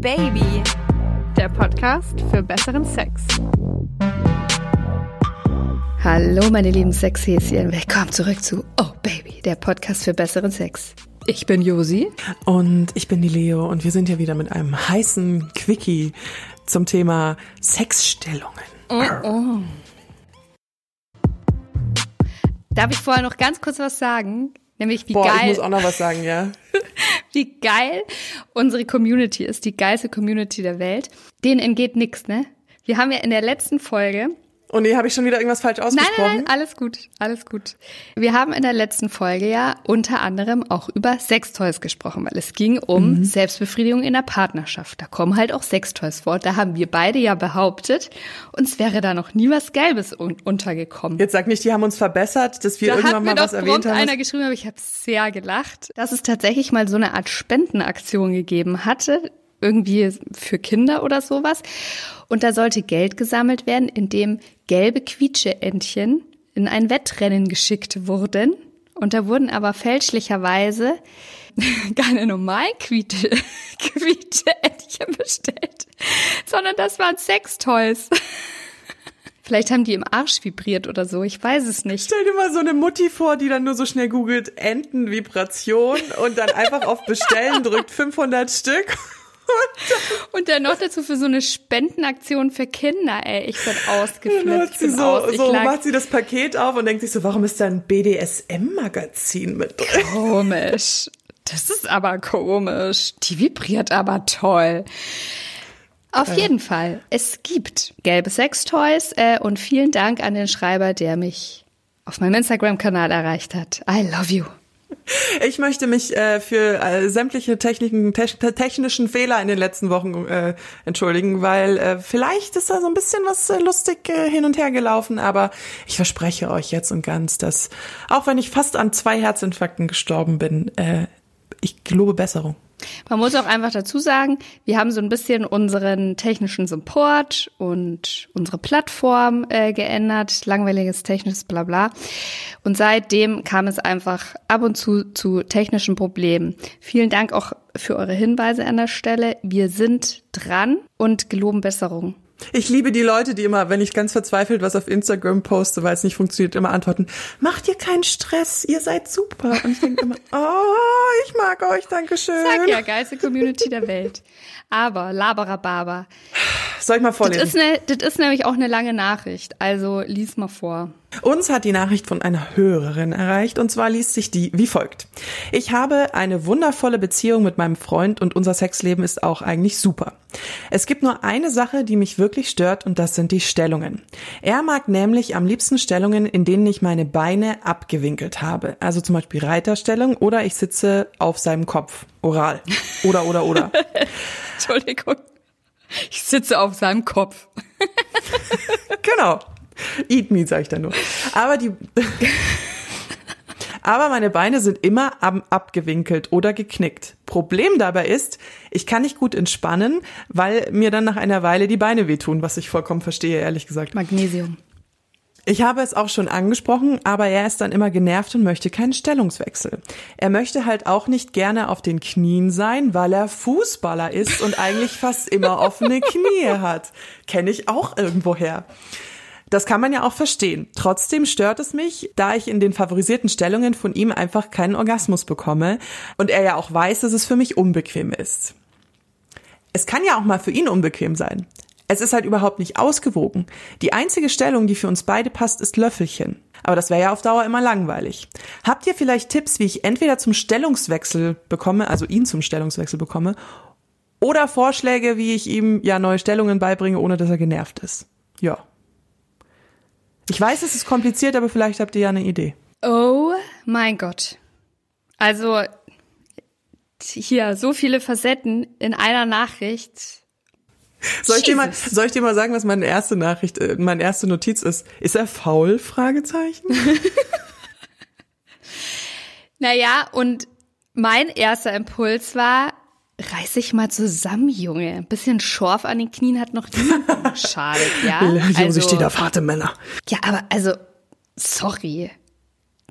Baby, der Podcast für besseren Sex. Hallo meine lieben Sexhäschen, willkommen zurück zu Oh Baby, der Podcast für besseren Sex. Ich bin Josi. Und ich bin die Leo und wir sind hier wieder mit einem heißen Quickie zum Thema Sexstellungen. Oh, oh. Darf ich vorher noch ganz kurz was sagen? Nämlich wie Boah, geil. ich muss auch noch was sagen, ja. wie geil unsere Community ist, die geilste Community der Welt. Denen entgeht nichts, ne? Wir haben ja in der letzten Folge Und nee, habe ich schon wieder irgendwas falsch Nein, ausgesprochen? nein, nein, alles gut, alles gut. Wir haben in der letzten Folge ja unter anderem auch über Sextoys gesprochen, weil es ging um Selbstbefriedigung in der Partnerschaft. Da kommen halt auch Sextoys vor. Da haben wir beide ja behauptet, uns wäre da noch nie was Gelbes un untergekommen. Jetzt sag nicht, die haben uns verbessert, dass wir da hat irgendwann mir mal was erwähnt haben. einer geschrieben, aber ich habe sehr gelacht, dass es tatsächlich mal so eine Art Spendenaktion gegeben hatte, irgendwie für Kinder oder sowas. Und da sollte Geld gesammelt werden, indem gelbe Quietscheentchen in ein Wettrennen geschickt wurden. Und da wurden aber fälschlicherweise keine normalen Quietsche, Quietscheentchen bestellt, sondern das waren Sextoys. Vielleicht haben die im Arsch vibriert oder so, ich weiß es nicht. Stell dir mal so eine Mutti vor, die dann nur so schnell googelt Entenvibration und dann einfach auf Bestellen drückt 500 Stück. Und dann noch dazu für so eine Spendenaktion für Kinder, ey. Ich bin Dann ausgeflippt. hat Ich sie so, aus. So macht sie das Paket auf und denkt sich so, warum ist da ein BDSM-Magazin mit drin? komisch. Das ist aber komisch. Die vibriert aber toll. Auf jeden Fall, es gibt gelbe Sextoys äh, und vielen Dank an den Schreiber, der mich auf meinem Instagram-Kanal erreicht hat. I love you. Ich möchte mich äh, für äh, sämtliche Techniken, te technischen Fehler in den letzten Wochen äh, entschuldigen, weil äh, vielleicht ist da so ein bisschen was äh, lustig äh, hin und her gelaufen, aber ich verspreche euch jetzt und ganz, dass auch wenn ich fast an zwei Herzinfarkten gestorben bin, äh, ich gelobe Besserung. Man muss auch einfach dazu sagen, wir haben so ein bisschen unseren technischen Support und unsere Plattform äh, geändert, langweiliges technisches Blabla. Und seitdem kam es einfach ab und zu zu technischen Problemen. Vielen Dank auch für eure Hinweise an der Stelle. Wir sind dran und geloben Besserung. Ich liebe die Leute, die immer, wenn ich ganz verzweifelt was auf Instagram poste, weil es nicht funktioniert, immer antworten, macht ihr keinen Stress, ihr seid super. Und ich denke immer, oh, ich mag euch, danke schön. Sag ja, geilste Community der Welt. Aber, Laberababa. Soll ich mal Das vorlesen? ist, ne, das ist nämlich auch eine lange Nachricht. Also lies mal vor. Uns hat die Nachricht von einer Hörerin erreicht und zwar liest sich die wie folgt. Ich habe eine wundervolle Beziehung mit meinem Freund und unser Sexleben ist auch eigentlich super. Es gibt nur eine Sache, die mich wirklich stört und das sind die Stellungen. Er mag nämlich am liebsten Stellungen, in denen ich meine Beine abgewinkelt habe. Also zum Beispiel Reiterstellung oder ich sitze auf seinem Kopf. Oral. Oder, oder, oder. Entschuldigung. Ich sitze auf seinem Kopf. Genau. Eat me, sag ich da nur. Aber die. Aber meine Beine sind immer ab, abgewinkelt oder geknickt. Problem dabei ist, ich kann nicht gut entspannen, weil mir dann nach einer Weile die Beine wehtun, was ich vollkommen verstehe, ehrlich gesagt. Magnesium. Ich habe es auch schon angesprochen, aber er ist dann immer genervt und möchte keinen Stellungswechsel. Er möchte halt auch nicht gerne auf den Knien sein, weil er Fußballer ist und eigentlich fast immer offene Knie hat. Kenne ich auch irgendwoher. Das kann man ja auch verstehen. Trotzdem stört es mich, da ich in den favorisierten Stellungen von ihm einfach keinen Orgasmus bekomme und er ja auch weiß, dass es für mich unbequem ist. Es kann ja auch mal für ihn unbequem sein. Es ist halt überhaupt nicht ausgewogen. Die einzige Stellung, die für uns beide passt, ist Löffelchen. Aber das wäre ja auf Dauer immer langweilig. Habt ihr vielleicht Tipps, wie ich entweder zum Stellungswechsel bekomme, also ihn zum Stellungswechsel bekomme, oder Vorschläge, wie ich ihm ja neue Stellungen beibringe, ohne dass er genervt ist? Ja. Ich weiß, es ist kompliziert, aber vielleicht habt ihr ja eine Idee. Oh mein Gott. Also hier so viele Facetten in einer Nachricht. Soll ich, dir mal, soll ich dir mal sagen, was meine erste Nachricht, äh, meine erste Notiz ist? Ist er faul? Fragezeichen. Naja, und mein erster Impuls war, reiß dich mal zusammen, Junge. Ein bisschen Schorf an den Knien hat noch niemandem geschadet, ja? Josi steht auf harte Männer. Ja, aber also, sorry.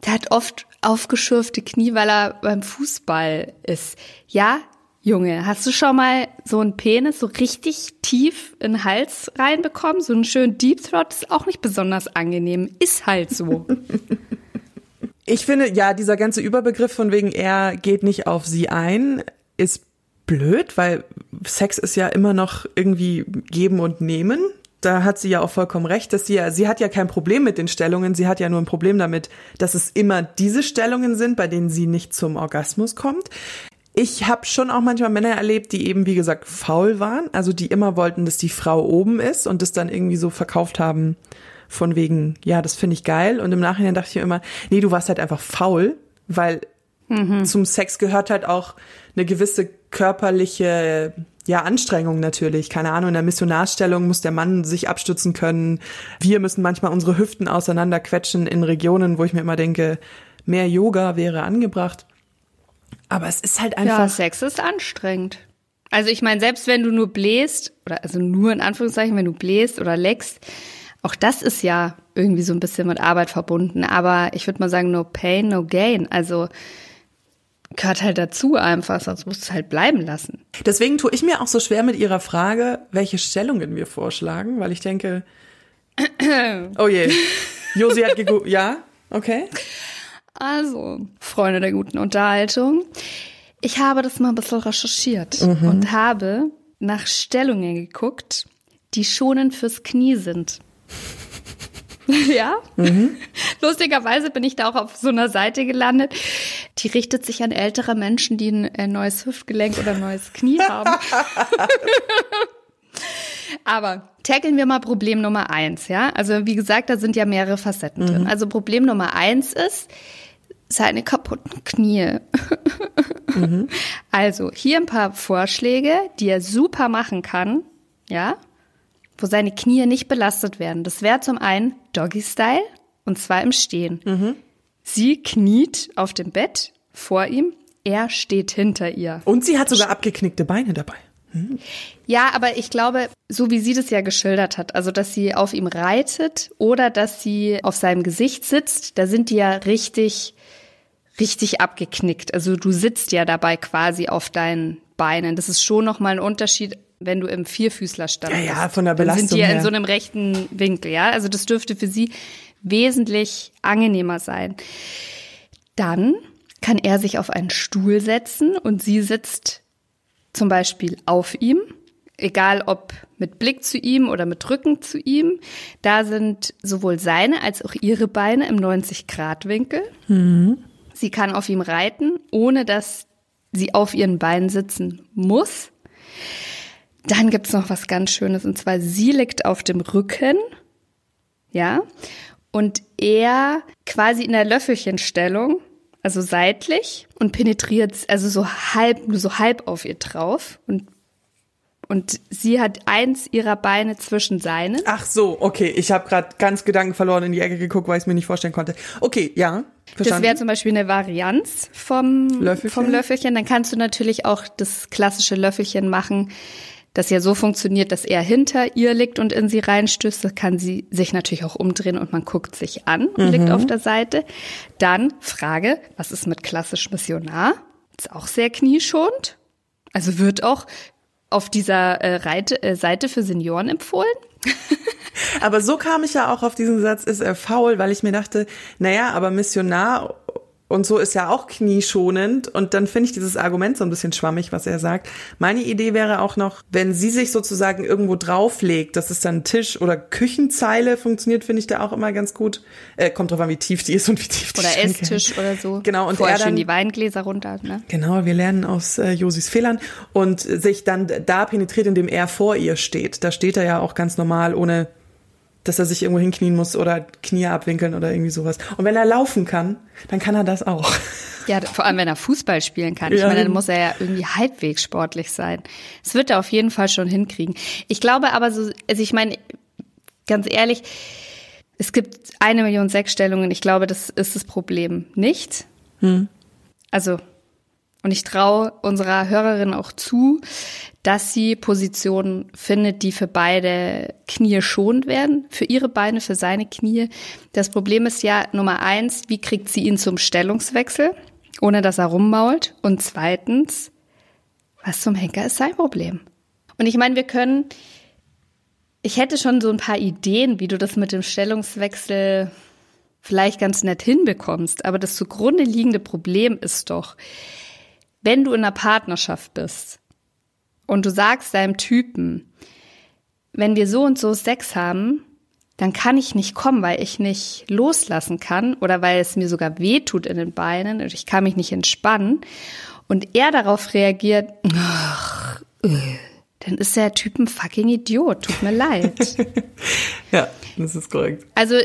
Der hat oft aufgeschürfte Knie, weil er beim Fußball ist. Ja, Junge, hast du schon mal so einen Penis so richtig tief in den Hals reinbekommen? So einen schönen Deep Throat ist auch nicht besonders angenehm. Ist halt so. Ich finde, ja, dieser ganze Überbegriff von wegen er geht nicht auf sie ein, ist blöd, weil Sex ist ja immer noch irgendwie geben und nehmen. Da hat sie ja auch vollkommen recht, dass sie ja, sie hat ja kein Problem mit den Stellungen, sie hat ja nur ein Problem damit, dass es immer diese Stellungen sind, bei denen sie nicht zum Orgasmus kommt. Ich habe schon auch manchmal Männer erlebt, die eben, wie gesagt, faul waren, also die immer wollten, dass die Frau oben ist und das dann irgendwie so verkauft haben von wegen, ja, das finde ich geil. Und im Nachhinein dachte ich mir immer, nee, du warst halt einfach faul, weil mhm. zum Sex gehört halt auch eine gewisse körperliche ja, Anstrengung natürlich. Keine Ahnung, in der Missionarstellung muss der Mann sich abstützen können. Wir müssen manchmal unsere Hüften auseinanderquetschen in Regionen, wo ich mir immer denke, mehr Yoga wäre angebracht. Aber es ist halt einfach. Ja, Sex ist anstrengend. Also ich meine, selbst wenn du nur bläst, oder also nur in Anführungszeichen, wenn du bläst oder leckst, auch das ist ja irgendwie so ein bisschen mit Arbeit verbunden. Aber ich würde mal sagen, no pain, no gain. Also gehört halt dazu einfach, sonst musst du es halt bleiben lassen. Deswegen tue ich mir auch so schwer mit ihrer Frage, welche Stellungen wir vorschlagen, weil ich denke, oh je, Josi hat gegoogelt, ja, okay. Also, Freunde der guten Unterhaltung. Ich habe das mal ein bisschen recherchiert mhm. und habe nach Stellungen geguckt, die schonend fürs Knie sind. ja. Mhm. Lustigerweise bin ich da auch auf so einer Seite gelandet. Die richtet sich an ältere Menschen, die ein neues Hüftgelenk oder ein neues Knie haben. Aber tackeln wir mal Problem Nummer eins, ja? Also wie gesagt, da sind ja mehrere Facetten mhm. drin. Also Problem Nummer eins ist, seine kaputten Knie. mhm. Also hier ein paar Vorschläge, die er super machen kann, ja, wo seine Knie nicht belastet werden. Das wäre zum einen Doggy Style und zwar im Stehen. Mhm. Sie kniet auf dem Bett vor ihm, er steht hinter ihr. Und sie hat sogar abgeknickte Beine dabei. Hm. Ja, aber ich glaube, so wie sie das ja geschildert hat, also dass sie auf ihm reitet oder dass sie auf seinem Gesicht sitzt, da sind die ja richtig richtig abgeknickt. Also du sitzt ja dabei quasi auf deinen Beinen. Das ist schon nochmal ein Unterschied, wenn du im Vierfüßlerstand ja. Ja, von der Belastung sind die ja in so einem rechten Winkel, ja. Also das dürfte für sie wesentlich angenehmer sein. Dann kann er sich auf einen Stuhl setzen und sie sitzt zum Beispiel auf ihm, egal ob mit Blick zu ihm oder mit Rücken zu ihm. Da sind sowohl seine als auch ihre Beine im 90-Grad-Winkel. Mhm. Sie kann auf ihm reiten, ohne dass sie auf ihren Beinen sitzen muss. Dann gibt's noch was ganz Schönes, und zwar sie liegt auf dem Rücken, ja, und er quasi in der Löffelchenstellung, also seitlich und penetriert, also so halb, nur so halb auf ihr drauf und und sie hat eins ihrer Beine zwischen seinen. Ach so, okay. Ich habe gerade ganz Gedanken verloren in die Ecke geguckt, weil ich es mir nicht vorstellen konnte. Okay, ja. Verstanden. Das wäre zum Beispiel eine Varianz vom Löffelchen. vom Löffelchen. Dann kannst du natürlich auch das klassische Löffelchen machen, das ja so funktioniert, dass er hinter ihr liegt und in sie reinstößt. Das kann sie sich natürlich auch umdrehen und man guckt sich an und mhm. liegt auf der Seite. Dann Frage, was ist mit klassisch Missionar? Ist auch sehr knieschonend. Also wird auch auf dieser äh, Reite, äh, Seite für Senioren empfohlen. aber so kam ich ja auch auf diesen Satz, ist er faul, weil ich mir dachte, naja, aber Missionar und so ist ja auch knieschonend. Und dann finde ich dieses Argument so ein bisschen schwammig, was er sagt. Meine Idee wäre auch noch, wenn sie sich sozusagen irgendwo drauflegt, dass es dann Tisch- oder Küchenzeile funktioniert, finde ich da auch immer ganz gut. Äh, kommt drauf an, wie tief die ist und wie tief die Oder Schränke. Esstisch oder so. Genau. Und Vorher er dann, die Weingläser runter. Ne? Genau, wir lernen aus äh, Josis Fehlern. Und sich dann da penetriert, indem er vor ihr steht. Da steht er ja auch ganz normal, ohne dass er sich irgendwo hinknien muss oder Knie abwinkeln oder irgendwie sowas. Und wenn er laufen kann, dann kann er das auch. Ja, vor allem wenn er Fußball spielen kann. Ich ja. meine, dann muss er ja irgendwie halbwegs sportlich sein. Das wird er auf jeden Fall schon hinkriegen. Ich glaube aber so, also ich meine, ganz ehrlich, es gibt eine Million Sechsstellungen. Ich glaube, das ist das Problem nicht. Hm. Also und ich traue unserer Hörerin auch zu, dass sie Positionen findet, die für beide Knie schonend werden, für ihre Beine, für seine Knie. Das Problem ist ja Nummer eins, wie kriegt sie ihn zum Stellungswechsel, ohne dass er rummault? Und zweitens, Was zum Henker ist sein Problem? Und ich meine, wir können, ich hätte schon so ein paar Ideen, wie du das mit dem Stellungswechsel vielleicht ganz nett hinbekommst. Aber das zugrunde liegende Problem ist doch, wenn du in einer Partnerschaft bist und du sagst deinem Typen, wenn wir so und so Sex haben, dann kann ich nicht kommen, weil ich nicht loslassen kann oder weil es mir sogar weh tut in den Beinen und ich kann mich nicht entspannen. Und er darauf reagiert, ach, äh, dann ist der Typ ein fucking Idiot. Tut mir leid. ja, das ist korrekt. Also,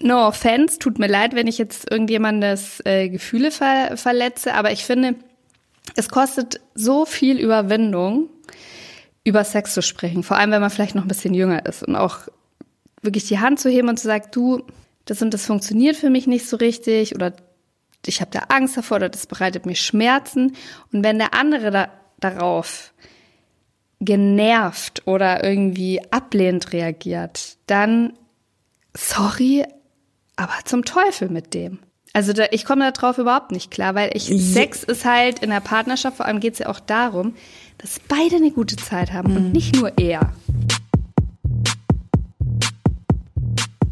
no offense, tut mir leid, wenn ich jetzt irgendjemandes äh, Gefühle ver verletze, aber ich finde, es kostet so viel Überwindung, über Sex zu sprechen, vor allem wenn man vielleicht noch ein bisschen jünger ist und auch wirklich die Hand zu heben und zu sagen, du, das und das funktioniert für mich nicht so richtig oder ich habe da Angst davor oder das bereitet mir Schmerzen. Und wenn der andere da, darauf genervt oder irgendwie ablehnend reagiert, dann sorry, aber zum Teufel mit dem. Also da, ich komme darauf überhaupt nicht klar, weil ich Sex ist halt in der Partnerschaft, vor allem geht es ja auch darum, dass beide eine gute Zeit haben mhm. und nicht nur er.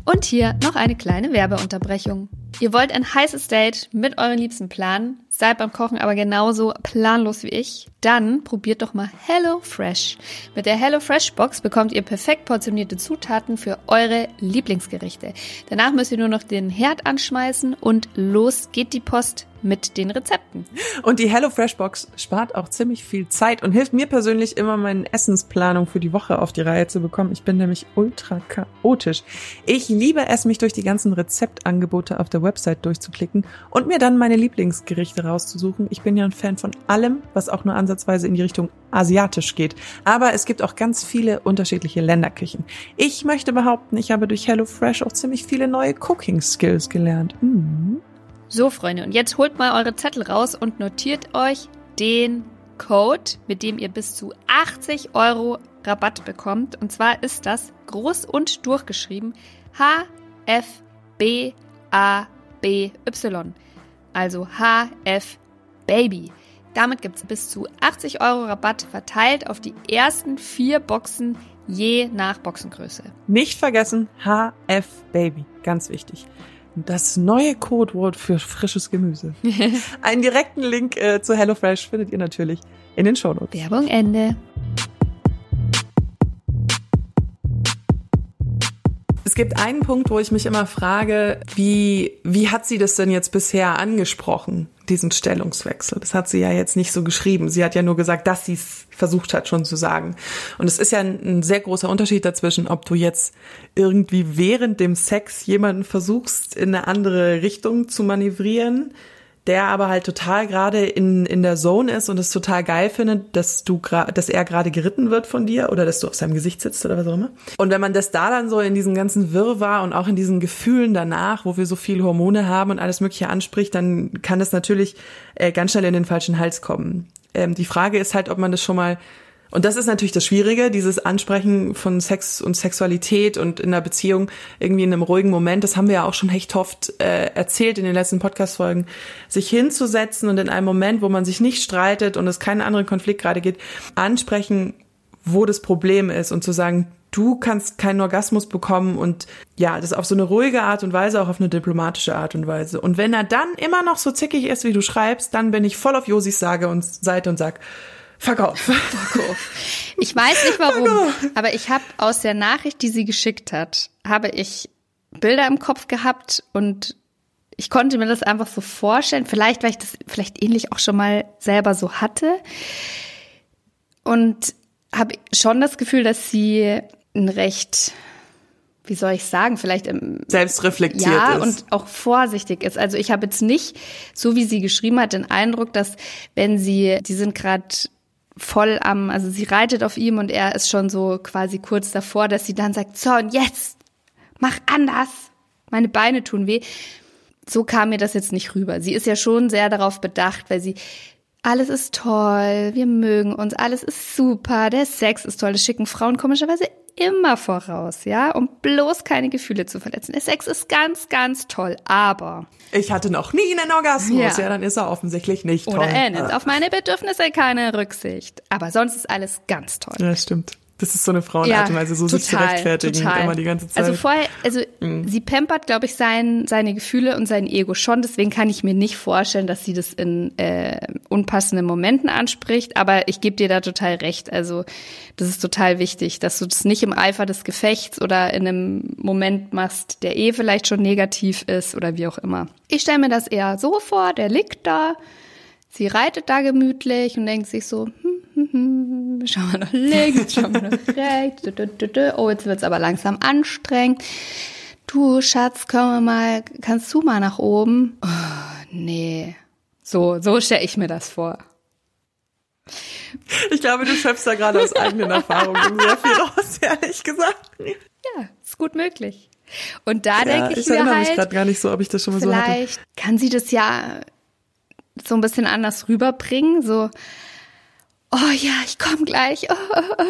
Und hier noch eine kleine Werbeunterbrechung. Ihr wollt ein heißes Date mit euren Liebsten planen, seid beim Kochen aber genauso planlos wie ich, dann probiert doch mal Hello Fresh. Mit der Hello Fresh Box bekommt ihr perfekt portionierte Zutaten für eure Lieblingsgerichte. Danach müsst ihr nur noch den Herd anschmeißen und los geht die Post mit den Rezepten. Und die HelloFresh Box spart auch ziemlich viel Zeit und hilft mir persönlich immer, meine Essensplanung für die Woche auf die Reihe zu bekommen. Ich bin nämlich ultra chaotisch. Ich liebe es, mich durch die ganzen Rezeptangebote auf der Website durchzuklicken und mir dann meine Lieblingsgerichte rauszusuchen. Ich bin ja ein Fan von allem, was auch nur ansatzweise in die Richtung asiatisch geht. Aber es gibt auch ganz viele unterschiedliche Länderküchen. Ich möchte behaupten, ich habe durch HelloFresh auch ziemlich viele neue Cooking Skills gelernt. Mhm. So, Freunde, und jetzt holt mal eure Zettel raus und notiert euch den Code, mit dem ihr bis zu 80 Euro Rabatt bekommt. Und zwar ist das groß und durchgeschrieben HFBABY. Also HF Baby. Damit gibt es bis zu 80 Euro Rabatt verteilt auf die ersten vier Boxen je nach Boxengröße. Nicht vergessen, HF Baby. Ganz wichtig. Das neue Codewort für frisches Gemüse. Einen direkten Link äh, zu HelloFresh findet ihr natürlich in den Shownotes. Werbung Ende. Gibt einen Punkt, wo ich mich immer frage, wie, wie hat sie das denn jetzt bisher angesprochen, diesen Stellungswechsel? Das hat sie ja jetzt nicht so geschrieben. Sie hat ja nur gesagt, dass sie es versucht hat schon zu sagen. Und es ist ja ein, ein, sehr großer Unterschied dazwischen, ob du jetzt irgendwie während dem Sex jemanden versuchst, in eine andere Richtung zu manövrieren der aber halt total gerade in, in der Zone ist und es total geil findet, dass du dass er gerade geritten wird von dir oder dass du auf seinem Gesicht sitzt oder was auch immer. Und wenn man das da dann so in diesem ganzen Wirrwarr und auch in diesen Gefühlen danach, wo wir so viel Hormone haben und alles Mögliche anspricht, dann kann das natürlich äh, ganz schnell in den falschen Hals kommen. Ähm, die Frage ist halt, ob man das schon mal und das ist natürlich das Schwierige, dieses Ansprechen von Sex und Sexualität und in einer Beziehung irgendwie in einem ruhigen Moment. Das haben wir ja auch schon echt oft äh, erzählt in den letzten Podcast-Folgen. Sich hinzusetzen und in einem Moment, wo man sich nicht streitet und es keinen anderen Konflikt gerade geht, ansprechen, wo das Problem ist und zu sagen, du kannst keinen Orgasmus bekommen und ja, das auf so eine ruhige Art und Weise, auch auf eine diplomatische Art und Weise. Und wenn er dann immer noch so zickig ist, wie du schreibst, dann bin ich voll auf Josis Sage und Seite und sag, Verkauf. Verkauf. Ich weiß nicht warum, aber ich habe aus der Nachricht, die sie geschickt hat, habe ich Bilder im Kopf gehabt und ich konnte mir das einfach so vorstellen. Vielleicht, weil ich das vielleicht ähnlich auch schon mal selber so hatte. Und habe schon das Gefühl, dass sie ein recht, wie soll ich sagen, vielleicht im selbstreflektiert ja, ist. und auch vorsichtig ist. Also ich habe jetzt nicht, so wie sie geschrieben hat, den Eindruck, dass wenn sie, die sind gerade voll am, also sie reitet auf ihm und er ist schon so quasi kurz davor, dass sie dann sagt, so und jetzt, mach anders, meine Beine tun weh. So kam mir das jetzt nicht rüber. Sie ist ja schon sehr darauf bedacht, weil sie alles ist toll, wir mögen uns, alles ist super, der Sex ist toll, das schicken Frauen komischerweise immer voraus, ja, um bloß keine Gefühle zu verletzen. Der Sex ist ganz, ganz toll, aber. Ich hatte noch nie einen Orgasmus, ja, ja dann ist er offensichtlich nicht Oder toll. Oder er nimmt auf meine Bedürfnisse keine Rücksicht. Aber sonst ist alles ganz toll. Ja, stimmt. Das ist so eine Frauenart und Weise, so total, sich zu rechtfertigen total. immer die ganze Zeit. Also vorher, also mhm. sie pampert, glaube ich, sein, seine Gefühle und sein Ego schon. Deswegen kann ich mir nicht vorstellen, dass sie das in äh, unpassenden Momenten anspricht. Aber ich gebe dir da total recht. Also das ist total wichtig, dass du das nicht im Eifer des Gefechts oder in einem Moment machst, der eh vielleicht schon negativ ist oder wie auch immer. Ich stelle mir das eher so vor, der liegt da, sie reitet da gemütlich und denkt sich so, hm, schauen wir nach links, schauen wir nach rechts. Oh, jetzt wird's aber langsam anstrengend. Du, Schatz, komm wir mal, kannst du mal nach oben? Oh, nee. So, so stelle ich mir das vor. Ich glaube, du schöpfst da gerade aus eigenen Erfahrungen sehr viel raus, ehrlich gesagt. Ja, ist gut möglich. Und da ja, denke ich, ich mir halt, mich gar nicht so, ob ich das schon mal so hatte. Vielleicht kann sie das ja so ein bisschen anders rüberbringen, so oh ja, ich komme gleich. Oh, oh, oh.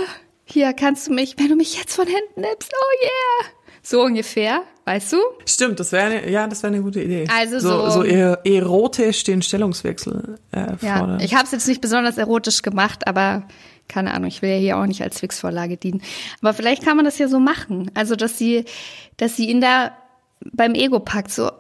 Hier kannst du mich, wenn du mich jetzt von hinten nimmst, oh yeah. So ungefähr, weißt du? Stimmt, das wäre ja, das wäre eine gute Idee. Also so, so, so erotisch den Stellungswechsel äh, fordern. Ja, ich habe es jetzt nicht besonders erotisch gemacht, aber keine Ahnung, ich will ja hier auch nicht als Fixvorlage dienen. Aber vielleicht kann man das ja so machen, also dass sie, dass sie ihn da beim Ego packt, so,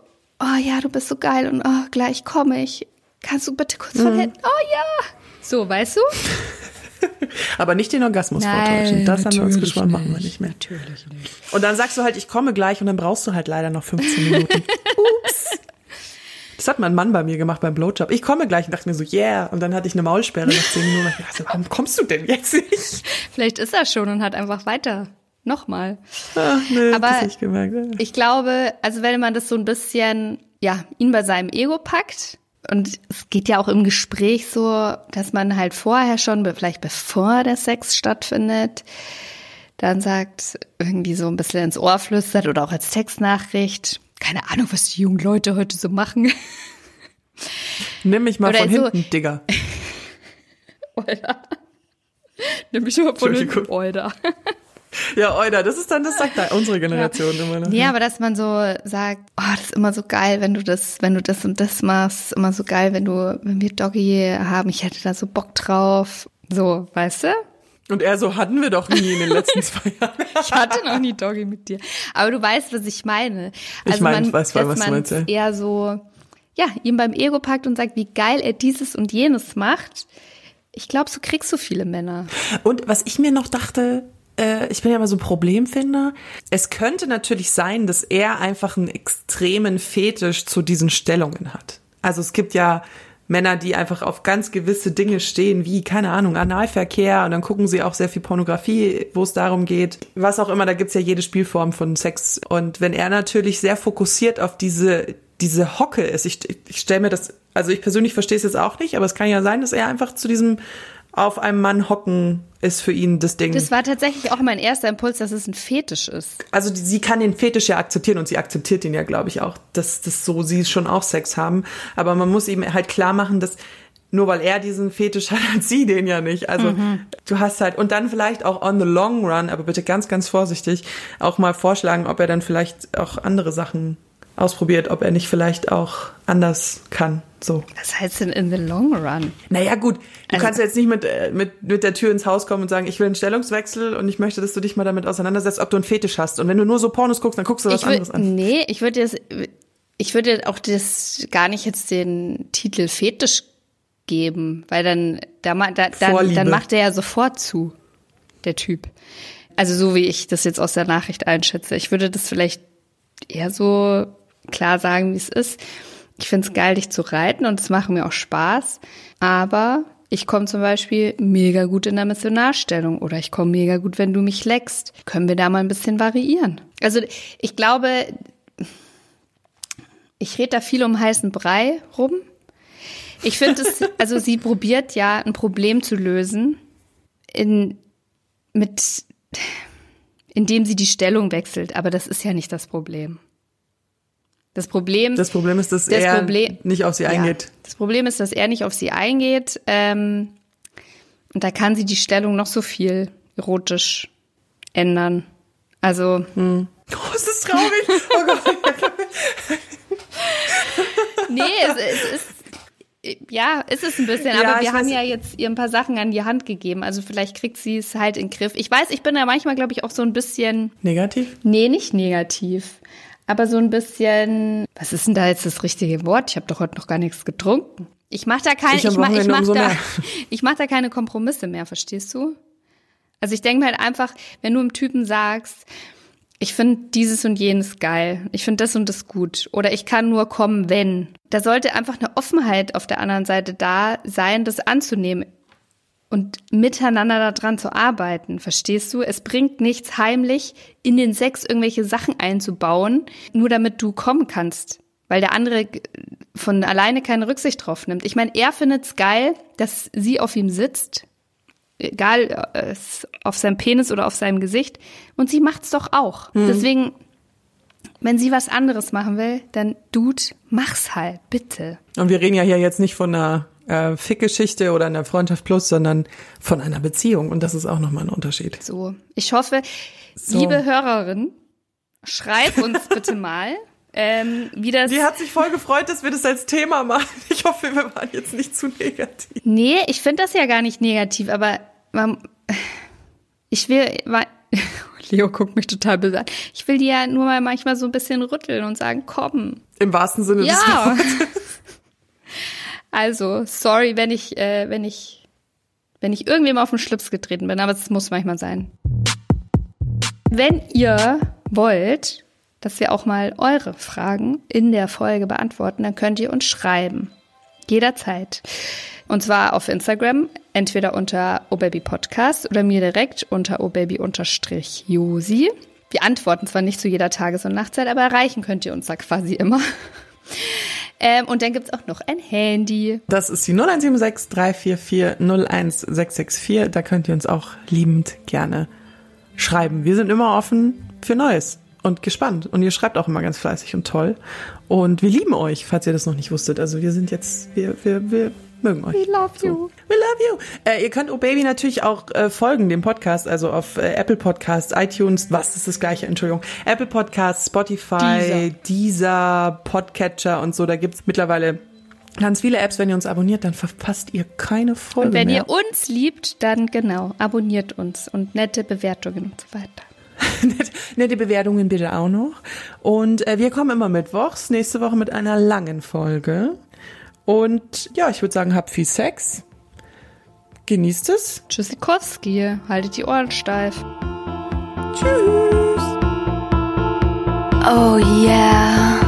oh ja, du bist so geil und oh, gleich komme ich. Kannst du bitte kurz von mhm. hinten? Oh ja. So, weißt du? Aber nicht den Orgasmus Nein, vortäuschen. Das haben wir uns geschworen, machen wir nicht mehr. Natürlich nicht. Und dann sagst du halt, ich komme gleich und dann brauchst du halt leider noch 15 Minuten. Ups. Das hat mein Mann bei mir gemacht beim Blowjob. Ich komme gleich und dachte mir so, yeah. Und dann hatte ich eine Maulsperre nach 10 Minuten. Ich dachte, warum kommst du denn jetzt nicht? Vielleicht ist er schon und hat einfach weiter. Nochmal. Ach, nee, Aber ich, gemerkt, ja. ich glaube, also wenn man das so ein bisschen, ja, ihn bei seinem Ego packt, und es geht ja auch im Gespräch so, dass man halt vorher schon, vielleicht bevor der Sex stattfindet, dann sagt, irgendwie so ein bisschen ins Ohr flüstert oder auch als Textnachricht. Keine Ahnung, was die jungen Leute heute so machen. Nimm mich mal oder von so, hinten, Digga. Oida. Nimm mich mal von hinten, Oida. Ja, Oida, das ist dann, das sagt da unsere Generation ja. immer noch. Ja, aber dass man so sagt, oh, das ist immer so geil, wenn du das, wenn du das und das machst, immer so geil, wenn du, wenn wir Doggy haben, ich hätte da so Bock drauf. So, weißt du? Und er so hatten wir doch nie in den letzten zwei Jahren. ich hatte noch nie Doggy mit dir. Aber du weißt, was ich meine. Also ich meine, ich weiß, dass was du meinst. Ja. Eher so, ja, ihm beim Ego packt und sagt, wie geil er dieses und jenes macht. Ich glaube, so kriegst du viele Männer. Und was ich mir noch dachte, äh, ich bin ja immer so ein Problemfinder. Es könnte natürlich sein, dass er einfach einen extremen Fetisch zu diesen Stellungen hat. Also es gibt ja Männer, die einfach auf ganz gewisse Dinge stehen, wie, keine Ahnung, Analverkehr und dann gucken sie auch sehr viel Pornografie, wo es darum geht. Was auch immer, da gibt's ja jede Spielform von Sex. Und wenn er natürlich sehr fokussiert auf diese, diese Hocke ist, ich, ich stelle mir das, also ich persönlich verstehe es jetzt auch nicht, aber es kann ja sein, dass er einfach zu diesem auf einem Mann hocken ist für ihn das Ding. Das war tatsächlich auch mein erster Impuls, dass es ein Fetisch ist. Also die, sie kann den Fetisch ja akzeptieren und sie akzeptiert ihn ja, glaube ich, auch, dass das so sie schon auch Sex haben. Aber man muss ihm halt klar machen, dass nur weil er diesen Fetisch hat, hat sie den ja nicht. Also mhm. du hast halt und dann vielleicht auch on the long run, aber bitte ganz, ganz vorsichtig auch mal vorschlagen, ob er dann vielleicht auch andere Sachen ausprobiert, ob er nicht vielleicht auch anders kann. So. Was heißt denn in the long run? Naja, gut, du also, kannst jetzt nicht mit, äh, mit, mit der Tür ins Haus kommen und sagen, ich will einen Stellungswechsel und ich möchte, dass du dich mal damit auseinandersetzt, ob du einen Fetisch hast. Und wenn du nur so Pornos guckst, dann guckst du was würd, anderes an. Nee, ich würde jetzt, ich würde auch das gar nicht jetzt den Titel Fetisch geben, weil dann, da, da, dann, dann macht er ja sofort zu, der Typ. Also so wie ich das jetzt aus der Nachricht einschätze. Ich würde das vielleicht eher so klar sagen, wie es ist. Ich finde es geil, dich zu reiten und es macht mir auch Spaß. Aber ich komme zum Beispiel mega gut in der Missionarstellung oder ich komme mega gut, wenn du mich leckst. Können wir da mal ein bisschen variieren? Also ich glaube, ich rede da viel um heißen Brei rum. Ich finde es, also sie probiert ja ein Problem zu lösen, in, mit, indem sie die Stellung wechselt. Aber das ist ja nicht das Problem. Das Problem, Das Problem ist, dass Das er Problem- nicht auf sie ja, eingeht. das Problem ist, dass er nicht auf sie eingeht. Ähm, und da kann sie die Stellung noch so viel erotisch ändern. Also, Oh, es ist traurig. Oh Gott. nee, es, es ist. Ja, ist es ein bisschen, Ja, aber wir haben ja jetzt ihr ein paar Sachen an die Hand gegeben. Also vielleicht kriegt sie es halt in den Griff. Ich weiß, ich bin da manchmal, glaube ich, auch so ein bisschen Negativ? Nee, nicht negativ. Aber so ein bisschen. Was ist denn da jetzt das richtige Wort? Ich habe doch heute noch gar nichts getrunken. Ich mache da keine. Ich Ich, mach, ich, mach da, mehr. ich mach da keine Kompromisse mehr. Verstehst du? Also ich denke mir halt einfach, wenn du einem Typen sagst, ich finde dieses und jenes geil, ich finde das und das gut oder ich kann nur kommen, wenn. Da sollte einfach eine Offenheit auf der anderen Seite da sein, das anzunehmen und miteinander daran zu arbeiten, verstehst du? Es bringt nichts heimlich in den Sex irgendwelche Sachen einzubauen, nur damit du kommen kannst, weil der andere von alleine keine Rücksicht drauf nimmt. Ich meine, er findet's geil, dass sie auf ihm sitzt, egal äh, auf seinem Penis oder auf seinem Gesicht, und sie macht's doch auch. Deswegen, wenn sie was anderes machen will, dann Dude, mach's halt, bitte. Und wir reden ja hier jetzt nicht von einer äh, Fickgeschichte oder einer Freundschaft plus, sondern von einer Beziehung. Und das ist auch nochmal ein Unterschied. So, ich hoffe, So. liebe Hörerin, schreib uns bitte mal, ähm, wie das. Die hat sich voll gefreut, dass wir das als Thema machen. Ich hoffe, wir waren jetzt nicht zu negativ. nee, ich finde das ja gar nicht negativ, aber man, ich will, Leo guckt mich total böse an. Ich will die ja nur mal manchmal so ein bisschen rütteln und sagen, komm. Im wahrsten Sinne des Ja. Wortes. Also, sorry, wenn ich, äh, wenn ich, wenn ich irgendwem auf den Schlips getreten bin, aber es muss manchmal sein. Wenn ihr wollt, dass wir auch mal eure Fragen in der Folge beantworten, dann könnt ihr uns schreiben. Jederzeit. Und zwar auf Instagram, entweder unter obabypodcast oder mir direkt unter obaby-josi. Wir antworten zwar nicht zu jeder Tages- und Nachtzeit, aber erreichen könnt ihr uns da quasi immer. Ähm, und dann gibt's auch noch ein Handy. Das ist die 0176 344 01664. Da könnt ihr uns auch liebend gerne schreiben. Wir sind immer offen für Neues und gespannt. Und ihr schreibt auch immer ganz fleißig und toll. Und wir lieben euch, falls ihr das noch nicht wusstet. Also wir sind jetzt, wir, wir, wir mögen euch. We love you. We love you. Äh, ihr könnt O Baby natürlich auch äh, folgen, dem Podcast, also auf äh, Apple Podcasts, iTunes, was ist das gleiche, Entschuldigung, Apple Podcasts, Spotify, Deezer, Podcatcher und so. Da gibt's mittlerweile ganz viele Apps. Wenn ihr uns abonniert, dann verpasst ihr keine Folge Und wenn mehr. ihr uns liebt, dann genau, abonniert uns und nette Bewertungen und so weiter. Nette- Nette Bewertungen bitte auch noch. Und äh, wir kommen immer mittwochs, nächste Woche mit einer langen Folge. Und ja, ich würde sagen, habt viel Sex. Genießt es. Tschüssikowski, haltet die Ohren steif. Tschüss. Oh yeah.